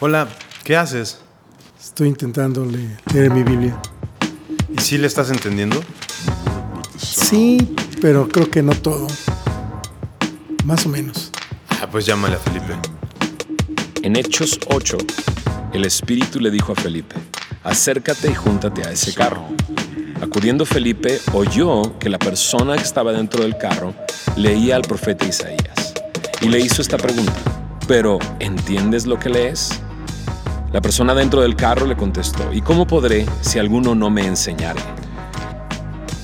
Hola, ¿qué haces? Estoy intentando le- leer mi Biblia. ¿Y sí le estás entendiendo? Sí, pero creo que no todo. Más o menos. Ah, pues llámale a Felipe. En Hechos 8, el Espíritu le dijo a Felipe, acércate y júntate a ese carro. Acudiendo Felipe, oyó que la persona que estaba dentro del carro leía al profeta Isaías y le hizo esta pregunta, pero ¿entiendes lo que lees? La persona dentro del carro le contestó, ¿y cómo podré si alguno no me enseñare?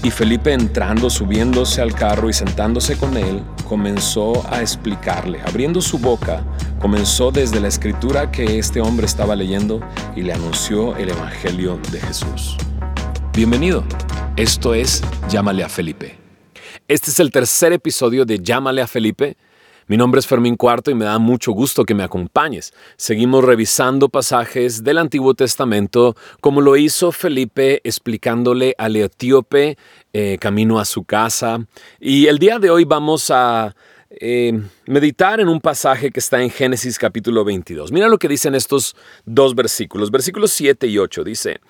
Y Felipe entrando, subiéndose al carro y sentándose con él, comenzó a explicarle, abriendo su boca, comenzó desde la escritura que este hombre estaba leyendo y le anunció el Evangelio de Jesús. Bienvenido, esto es Llámale a Felipe. Este es el tercer episodio de Llámale a Felipe. Mi nombre es Fermín Cuarto y me da mucho gusto que me acompañes. Seguimos revisando pasajes del Antiguo Testamento como lo hizo Felipe explicándole al etíope eh, camino a su casa. Y el día de hoy vamos a eh, meditar en un pasaje que está en Génesis capítulo 22. Mira lo que dicen estos dos versículos. Versículos 7 y 8 dice,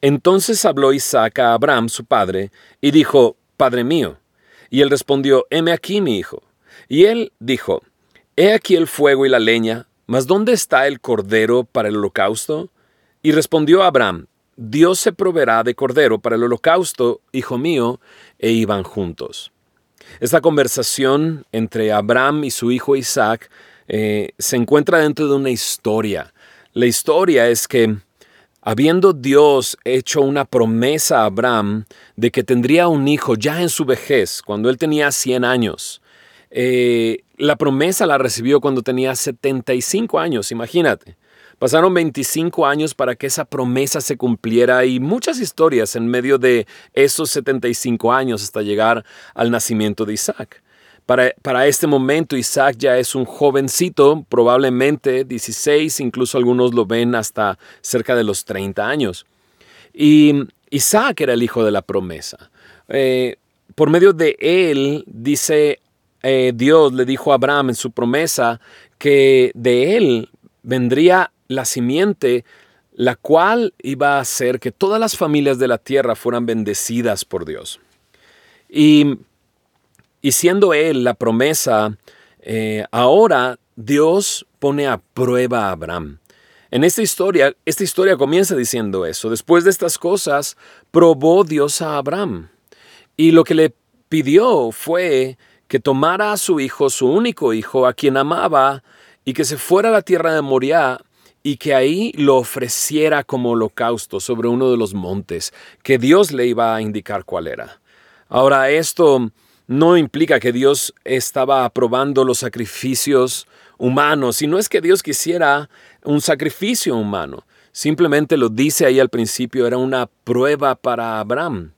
Entonces habló Isaac a Abraham, su padre, y dijo, Padre mío. Y él respondió, heme aquí, mi hijo. Y él dijo, He aquí el fuego y la leña, mas ¿dónde está el cordero para el holocausto? Y respondió Abraham, Dios se proveerá de cordero para el holocausto, hijo mío, e iban juntos. Esta conversación entre Abraham y su hijo Isaac eh, se encuentra dentro de una historia. La historia es que, habiendo Dios hecho una promesa a Abraham de que tendría un hijo ya en su vejez, cuando él tenía 100 años, eh, la promesa la recibió cuando tenía 75 años, imagínate. Pasaron 25 años para que esa promesa se cumpliera y muchas historias en medio de esos 75 años hasta llegar al nacimiento de Isaac. Para, para, este momento Isaac ya es un jovencito, probablemente 16, incluso algunos lo ven hasta cerca de los 30 años. Y Isaac era el hijo de la promesa. Eh, por medio de él, dice eh, Dios, le dijo a Abraham en su promesa que de él vendría la simiente, la cual iba a hacer que todas las familias de la tierra fueran bendecidas por Dios. Y, siendo él la promesa, eh, ahora Dios pone a prueba a Abraham. En esta historia, esta historia comienza diciendo eso. Después de estas cosas, probó Dios a Abraham. Y lo que le pidió fue que tomara a su hijo, su único hijo, a quien amaba, y que se fuera a la tierra de Moriah y que ahí lo ofreciera como holocausto sobre uno de los montes, que Dios le iba a indicar cuál era. Ahora, esto no implica que Dios estaba aprobando los sacrificios humanos, y no es que Dios quisiera un sacrificio humano, simplemente lo dice ahí al principio, era una prueba para Abraham.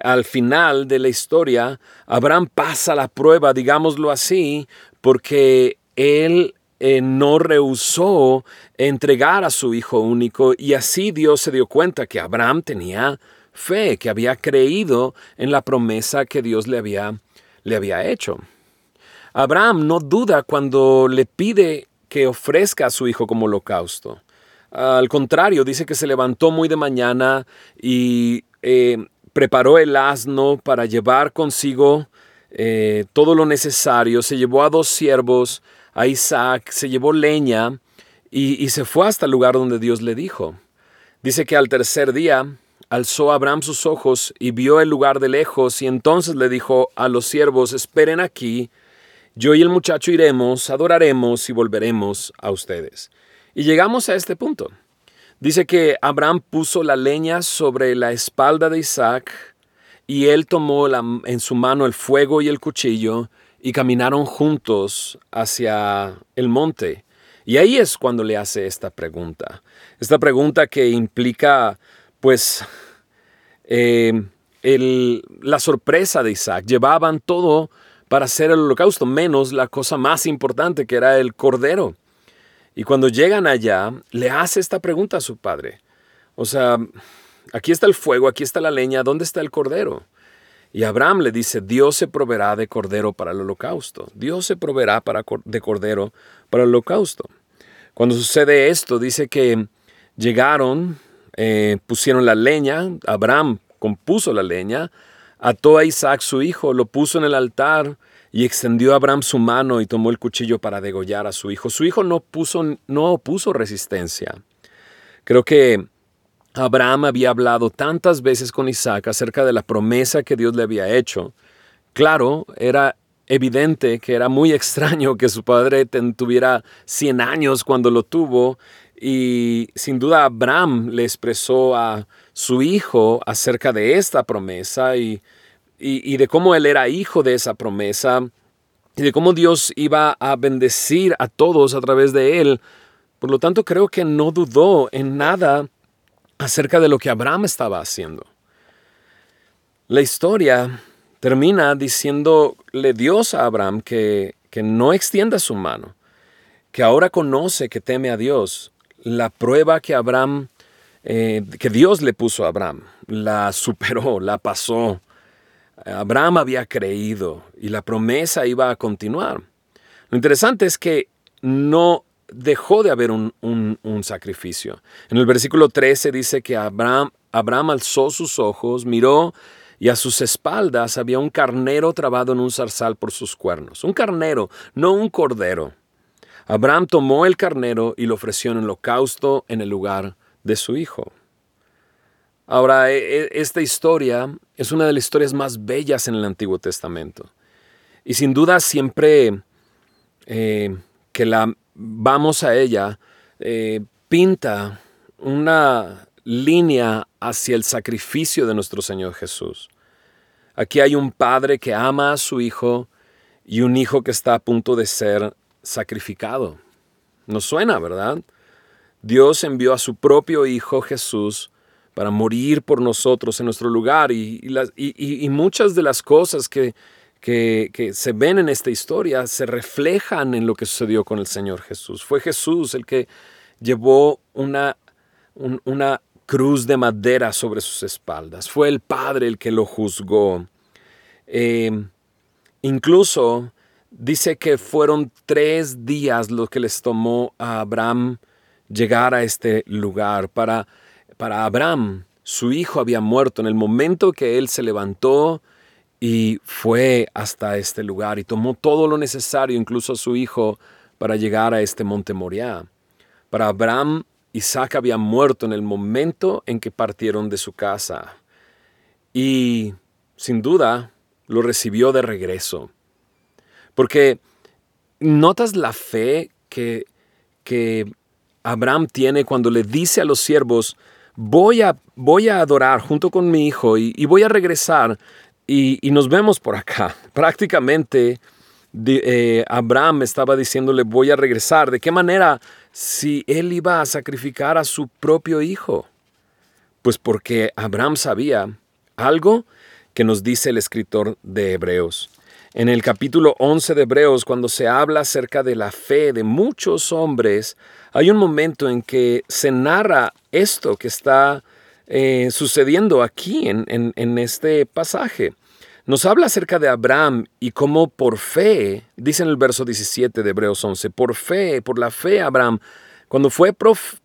Al final de la historia, Abraham pasa la prueba, digámoslo así, porque él eh, no rehusó entregar a su hijo único y así Dios se dio cuenta que Abraham tenía fe, que había creído en la promesa que Dios le había, le había hecho. Abraham no duda cuando le pide que ofrezca a su hijo como holocausto. Al contrario, dice que se levantó muy de mañana y eh, preparó el asno para llevar consigo eh, todo lo necesario. Se llevó a dos siervos, a Isaac, se llevó leña y, y se fue hasta el lugar donde Dios le dijo. Dice que al tercer día alzó Abraham sus ojos y vio el lugar de lejos y entonces le dijo a los siervos, esperen aquí, yo y el muchacho iremos, adoraremos y volveremos a ustedes. Y llegamos a este punto. Dice que Abraham puso la leña sobre la espalda de Isaac y él tomó la, en su mano el fuego y el cuchillo y caminaron juntos hacia el monte. Y ahí es cuando le hace esta pregunta. Esta pregunta que implica, pues, eh, el, la sorpresa de Isaac. Llevaban todo para hacer el holocausto, menos la cosa más importante que era el cordero. Y cuando llegan allá, le hace esta pregunta a su padre. O sea, aquí está el fuego, aquí está la leña, ¿dónde está el cordero? Y Abraham le dice, Dios se proveerá de cordero para el holocausto. Dios se proveerá para, de cordero para el holocausto. Cuando sucede esto, dice que llegaron, eh, pusieron la leña, Abraham compuso la leña, ató a Isaac su hijo, lo puso en el altar y extendió a Abraham su mano y tomó el cuchillo para degollar a su hijo. Su hijo no, puso, no opuso resistencia. Creo que Abraham había hablado tantas veces con Isaac acerca de la promesa que Dios le había hecho. Claro, era evidente que era muy extraño que su padre tuviera 100 años cuando lo tuvo y sin duda Abraham le expresó a su hijo acerca de esta promesa y, y, de cómo él era hijo de esa promesa y de cómo Dios iba a bendecir a todos a través de él. Por lo tanto, creo que no dudó en nada acerca de lo que Abraham estaba haciendo. La historia termina diciéndole Dios a Abraham que, que no extienda su mano, que ahora conoce que teme a Dios. La prueba que Abraham, eh, que Dios le puso a Abraham, la superó, la pasó. Abraham había creído y la promesa iba a continuar. Lo interesante es que no dejó de haber un, un, sacrificio. En el versículo 13 dice que Abraham, Abraham alzó sus ojos, miró y a sus espaldas había un carnero trabado en un zarzal por sus cuernos. Un carnero, no un cordero. Abraham tomó el carnero y lo ofreció en holocausto en el lugar de su hijo. Ahora, e, e, esta historia es una de las historias más bellas en el Antiguo Testamento. Y sin duda siempre eh, que la vamos a ella, eh, pinta una línea hacia el sacrificio de nuestro Señor Jesús. Aquí hay un padre que ama a su hijo y un hijo que está a punto de ser sacrificado. Nos suena, ¿verdad? Dios envió a su propio Hijo Jesús para morir por nosotros en nuestro lugar y, muchas de las cosas que, se ven en esta historia se reflejan en lo que sucedió con el Señor Jesús. Fue Jesús el que llevó una, una cruz de madera sobre sus espaldas. Fue el Padre el que lo juzgó. Eh, incluso dice que fueron tres días lo que les tomó a Abraham llegar a este lugar. Para, para Abraham, su hijo había muerto en el momento que él se levantó y fue hasta este lugar y tomó todo lo necesario, incluso a su hijo, para llegar a este monte Moriah. Para Abraham, Isaac había muerto en el momento en que partieron de su casa. Y, sin duda, lo recibió de regreso. Porque notas la fe que, que Abraham tiene cuando le dice a los siervos, voy a, voy a adorar junto con mi hijo y, voy a regresar y, nos vemos por acá. Prácticamente eh, Abraham estaba diciéndole, voy a regresar. ¿De qué manera? Si él iba a sacrificar a su propio hijo. Pues porque Abraham sabía algo que nos dice el escritor de Hebreos. En el capítulo 11 de Hebreos, cuando se habla acerca de la fe de muchos hombres, hay un momento en que se narra esto que está eh, sucediendo aquí en, en, este pasaje. Nos habla acerca de Abraham y cómo por fe, dice en el verso 17 de Hebreos 11, por fe, por la fe Abraham, cuando fue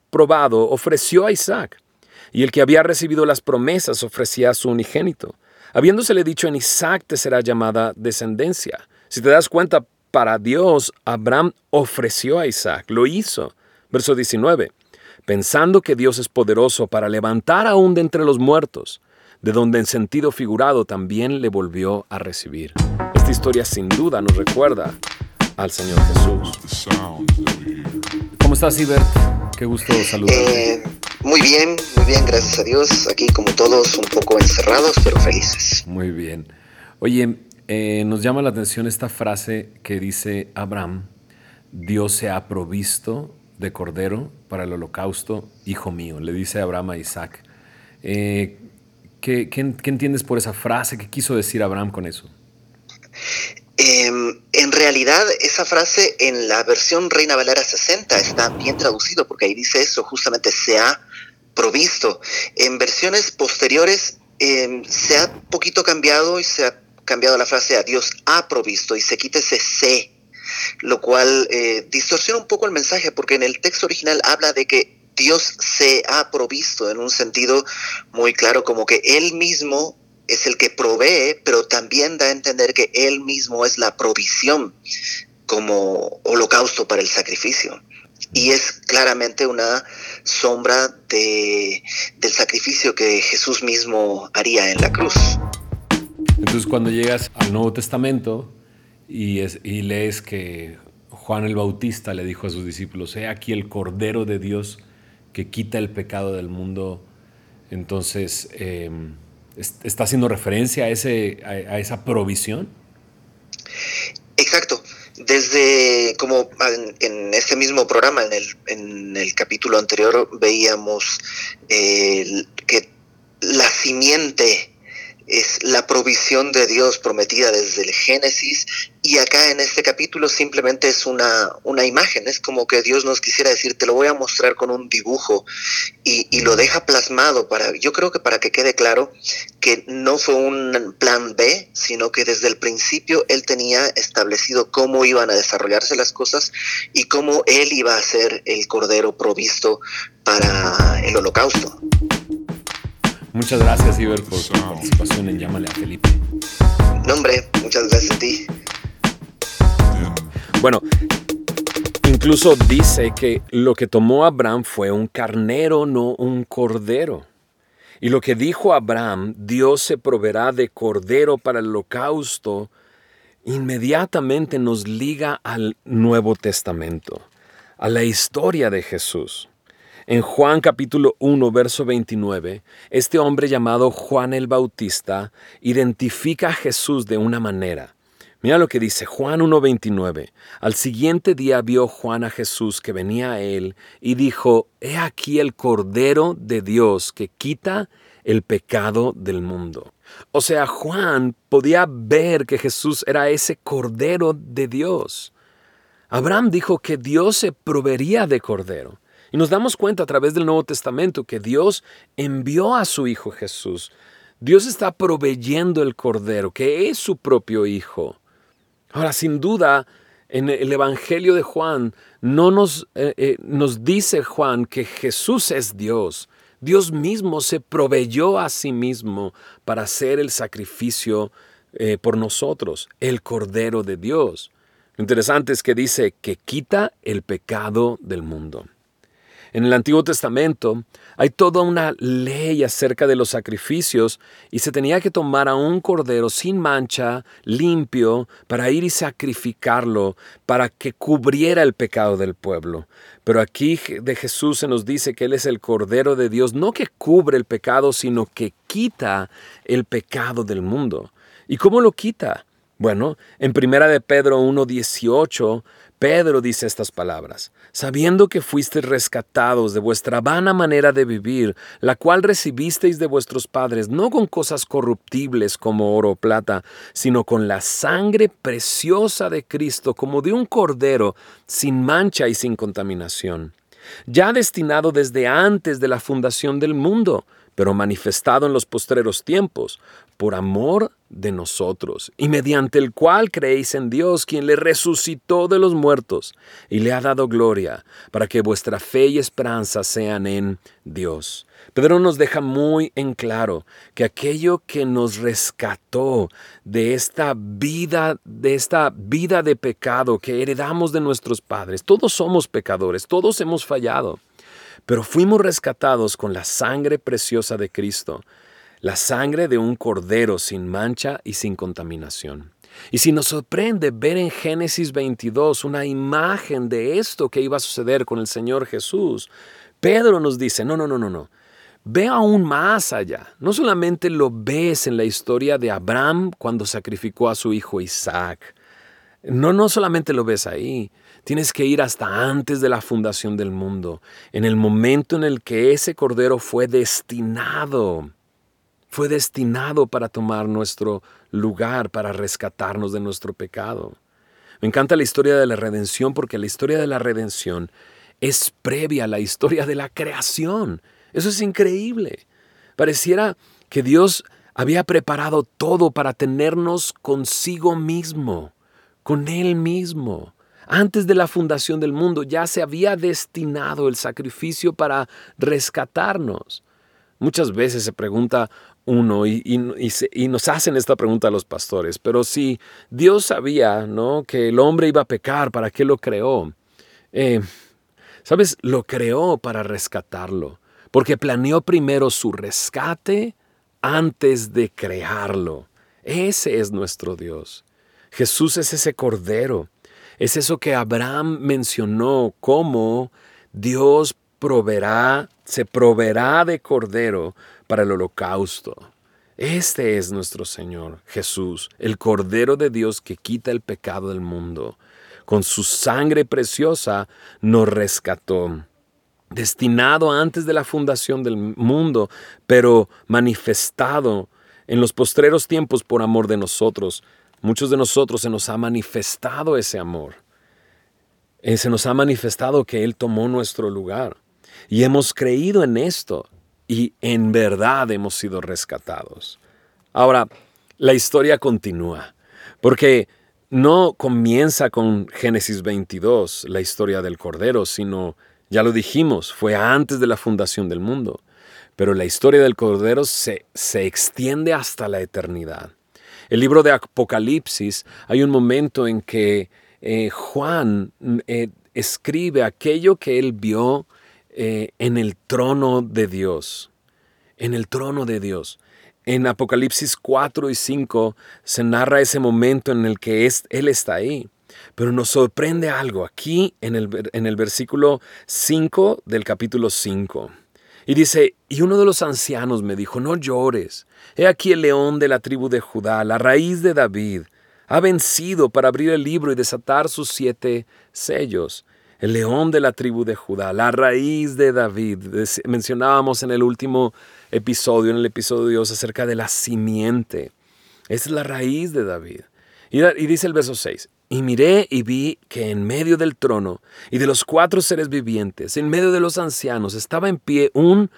probado, ofreció a Isaac. Y el que había recibido las promesas ofrecía a su unigénito, habiéndosele dicho en Isaac te será llamada descendencia. Si te das cuenta, para Dios, Abraham ofreció a Isaac, lo hizo. Verso 19 pensando que Dios es poderoso para levantar aún de entre los muertos, de donde en sentido figurado también le volvió a recibir. Esta historia sin duda nos recuerda al Señor Jesús. ¿Cómo estás, Ibert? Qué gusto saludarte. Eh, muy bien, muy bien, gracias a Dios. Aquí como todos un poco encerrados, pero felices. Muy bien. Oye, eh, nos llama la atención esta frase que dice Abraham, Dios se ha provisto de cordero para el holocausto, hijo mío, le dice Abraham a Isaac. Eh, ¿qué, entiendes por esa frase? ¿Qué quiso decir Abraham con eso? Em, en realidad, esa frase en la versión Reina Valera 60 está bien traducido porque ahí dice eso, justamente se ha provisto. En versiones posteriores em, se ha poquito cambiado y se ha cambiado la frase a Dios ha provisto y se quita ese se lo cual eh, distorsiona un poco el mensaje, porque en el texto original habla de que Dios se ha provisto en un sentido muy claro, como que Él mismo es el que provee, pero también da a entender que Él mismo es la provisión como holocausto para el sacrificio. Y es claramente una sombra de, del sacrificio que Jesús mismo haría en la cruz. Entonces cuando llegas al Nuevo Testamento y, y lees que Juan el Bautista le dijo a sus discípulos, he aquí el Cordero de Dios que quita el pecado del mundo, entonces em, está haciendo referencia a, ese, a esa provisión. Exacto desde como en, este mismo programa, en el, en el capítulo anterior, veíamos eh, que la simiente es la provisión de Dios prometida desde el Génesis y acá en este capítulo simplemente es una, una imagen, es como que Dios nos quisiera decir, te lo voy a mostrar con un dibujo y, y, lo deja plasmado para, yo creo que para que quede claro que no fue un plan B, sino que desde el principio Él tenía establecido cómo iban a desarrollarse las cosas y cómo Él iba a ser el cordero provisto para el holocausto. Muchas gracias, Iber, por su participación en Llámale a Felipe. No, hombre, muchas gracias a ti. Bueno, incluso dice que lo que tomó Abraham fue un carnero, no un cordero. Y lo que dijo Abraham, Dios se proveerá de cordero para el holocausto, inmediatamente nos liga al Nuevo Testamento, a la historia de Jesús. En Juan capítulo 1, verso 29, este hombre llamado Juan el Bautista identifica a Jesús de una manera. Mira lo que dice Juan 1.29. Al siguiente día vio Juan a Jesús que venía a él y dijo, He aquí el Cordero de Dios que quita el pecado del mundo. O sea, Juan podía ver que Jesús era ese Cordero de Dios. Abraham dijo que Dios se proveería de Cordero. Y nos damos cuenta a través del Nuevo Testamento que Dios envió a su Hijo Jesús. Dios está proveyendo el Cordero, que es su propio Hijo. Ahora, sin duda, en el Evangelio de Juan no nos, eh, eh, nos dice Juan que Jesús es Dios. Dios mismo se proveyó a sí mismo para hacer el sacrificio eh, por nosotros, el Cordero de Dios. Lo interesante es que dice que quita el pecado del mundo. En el Antiguo Testamento hay toda una ley acerca de los sacrificios y se tenía que tomar a un cordero sin mancha, limpio, para ir y sacrificarlo, para que cubriera el pecado del pueblo. Pero aquí de Jesús se nos dice que Él es el cordero de Dios, no que cubre el pecado, sino que quita el pecado del mundo. ¿Y cómo lo quita? Bueno, en primera de Pedro 1.18 Pedro dice estas palabras, sabiendo que fuisteis rescatados de vuestra vana manera de vivir, la cual recibisteis de vuestros padres, no con cosas corruptibles como oro o plata, sino con la sangre preciosa de Cristo, como de un cordero, sin mancha y sin contaminación, ya destinado desde antes de la fundación del mundo, pero manifestado en los postreros tiempos, por amor de nosotros, y mediante el cual creéis en Dios, quien le resucitó de los muertos y le ha dado gloria, para que vuestra fe y esperanza sean en Dios. Pedro nos deja muy en claro que aquello que nos rescató de esta vida, de esta vida de pecado que heredamos de nuestros padres, todos somos pecadores, todos hemos fallado pero fuimos rescatados con la sangre preciosa de Cristo, la sangre de un cordero sin mancha y sin contaminación. Y si nos sorprende ver en Génesis 22 una imagen de esto que iba a suceder con el Señor Jesús, Pedro nos dice, no, no, no, no, no. Ve aún más allá. No solamente lo ves en la historia de Abraham cuando sacrificó a su hijo Isaac. No, no solamente lo ves ahí. Tienes que ir hasta antes de la fundación del mundo, en el momento en el que ese cordero fue destinado, fue destinado para tomar nuestro lugar, para rescatarnos de nuestro pecado. Me encanta la historia de la redención porque la historia de la redención es previa a la historia de la creación. Eso es increíble. Pareciera que Dios había preparado todo para tenernos consigo mismo, con Él mismo Antes de la fundación del mundo ya se había destinado el sacrificio para rescatarnos. Muchas veces se pregunta uno y, nos hacen esta pregunta a los pastores, pero si Dios sabía ¿no? que el hombre iba a pecar, ¿para qué lo creó? Eh, ¿Sabes? Lo creó para rescatarlo, porque planeó primero su rescate antes de crearlo. Ese es nuestro Dios. Jesús es ese cordero. Es eso que Abraham mencionó, como Dios proveerá, se proveerá de cordero para el holocausto. Este es nuestro Señor Jesús, el Cordero de Dios que quita el pecado del mundo. Con su sangre preciosa nos rescató destinado antes de la fundación del mundo, pero manifestado en los postreros tiempos por amor de nosotros. Muchos de nosotros se nos ha manifestado ese amor. Eh, se nos ha manifestado que Él tomó nuestro lugar. Y hemos creído en esto y en verdad hemos sido rescatados. Ahora, la historia continúa, porque no comienza con Génesis 22, la historia del Cordero, sino ya lo dijimos, fue antes de la fundación del mundo, pero la historia del Cordero se, se extiende hasta la eternidad. El libro de Apocalipsis, hay un momento en que eh, Juan eh, escribe aquello que él vio eh, en el trono de Dios, en el trono de Dios. En Apocalipsis 4 y 5 se narra ese momento en el que Él está ahí. Pero nos sorprende algo aquí en el, en el versículo 5 del capítulo 5. Y dice, y uno de los ancianos me dijo, no llores, he aquí el león de la tribu de Judá, la raíz de David, ha vencido para abrir el libro y desatar sus siete sellos. El león de la tribu de Judá, la raíz de David. Mencionábamos en el último episodio, en el episodio de Dios, acerca de la simiente. Es la raíz de David. Y dice el verso 6, y miré y vi que en medio del trono y de los cuatro seres vivientes, en medio de los ancianos, estaba en pie un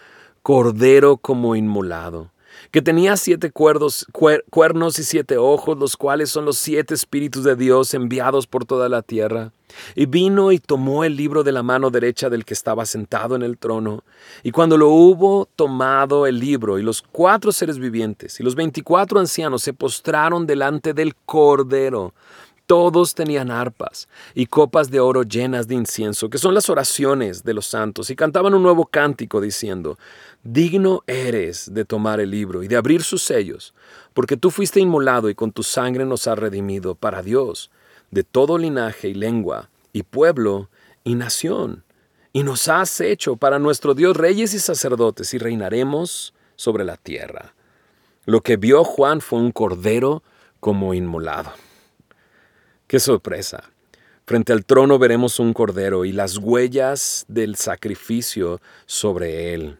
cordero como inmolado, que tenía siete cuernos y siete ojos, los cuales son los siete espíritus de Dios enviados por toda la tierra. Y vino y tomó el libro de la mano derecha del que estaba sentado en el trono. Y cuando lo hubo tomado el libro, y los cuatro seres vivientes y los veinticuatro ancianos se postraron delante del cordero, todos tenían arpas y copas de oro llenas de incienso, que son las oraciones de los santos, y cantaban un nuevo cántico diciendo, Digno eres de tomar el libro y de abrir sus sellos, porque tú fuiste inmolado y con tu sangre nos has redimido para Dios, de todo linaje y lengua, y pueblo y nación, y nos has hecho para nuestro Dios reyes y sacerdotes, y reinaremos sobre la tierra. Lo que vio Juan fue un cordero como inmolado. ¡Qué sorpresa! Frente al trono veremos un cordero y las huellas del sacrificio sobre él.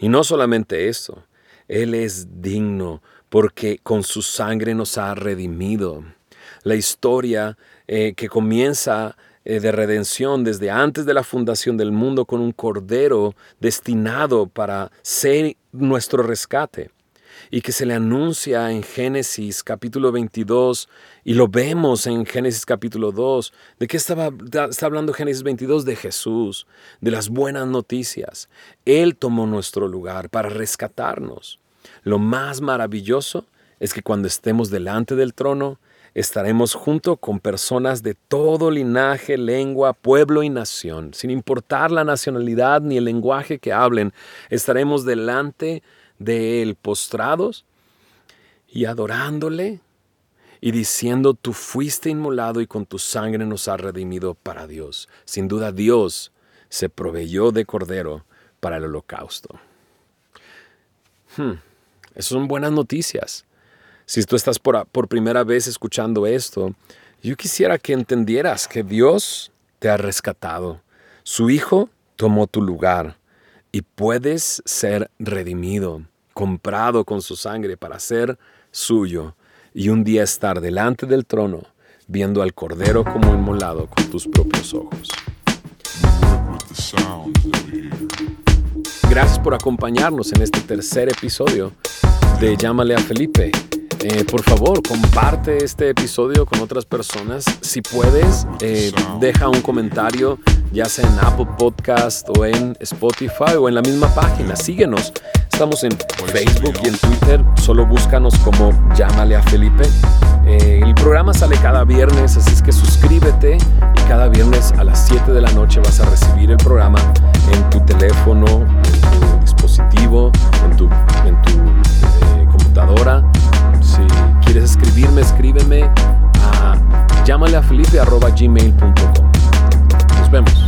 Y no solamente eso, Él es digno porque con su sangre nos ha redimido. La historia eh, que comienza eh, de redención desde antes de la fundación del mundo con un cordero destinado para ser nuestro rescate y que se le anuncia en Génesis capítulo 22 y lo vemos en Génesis capítulo 2. ¿De qué estaba, está hablando Génesis 22? De Jesús, de las buenas noticias. Él tomó nuestro lugar para rescatarnos. Lo más maravilloso es que cuando estemos delante del trono, estaremos junto con personas de todo linaje, lengua, pueblo y nación. Sin importar la nacionalidad ni el lenguaje que hablen, estaremos delante de Él postrados y adorándole y diciendo, tú fuiste inmolado y con tu sangre nos has redimido para Dios. Sin duda Dios se proveyó de cordero para el holocausto. Hmm, esas son buenas noticias. Si tú estás por, por primera vez escuchando esto, yo quisiera que entendieras que Dios te ha rescatado. Su Hijo tomó tu lugar y puedes ser redimido, comprado con su sangre para ser suyo y un día estar delante del trono viendo al Cordero como inmolado con tus propios ojos. Gracias por acompañarnos en este tercer episodio de Llámale a Felipe. Eh, por favor, comparte este episodio con otras personas. Si puedes, eh, deja un comentario, ya sea en Apple Podcast o en Spotify o en la misma página. Síguenos. Estamos en Facebook y en Twitter. Solo búscanos como Llámale a Felipe. Eh, el programa sale cada viernes, así es que suscríbete y cada viernes a las 7 de la noche vas a recibir el programa en tu teléfono, en tu dispositivo, en tu, en tu computadora. Quieres escribirme, escríbeme a llámale a felipe.gmail.com. Nos vemos.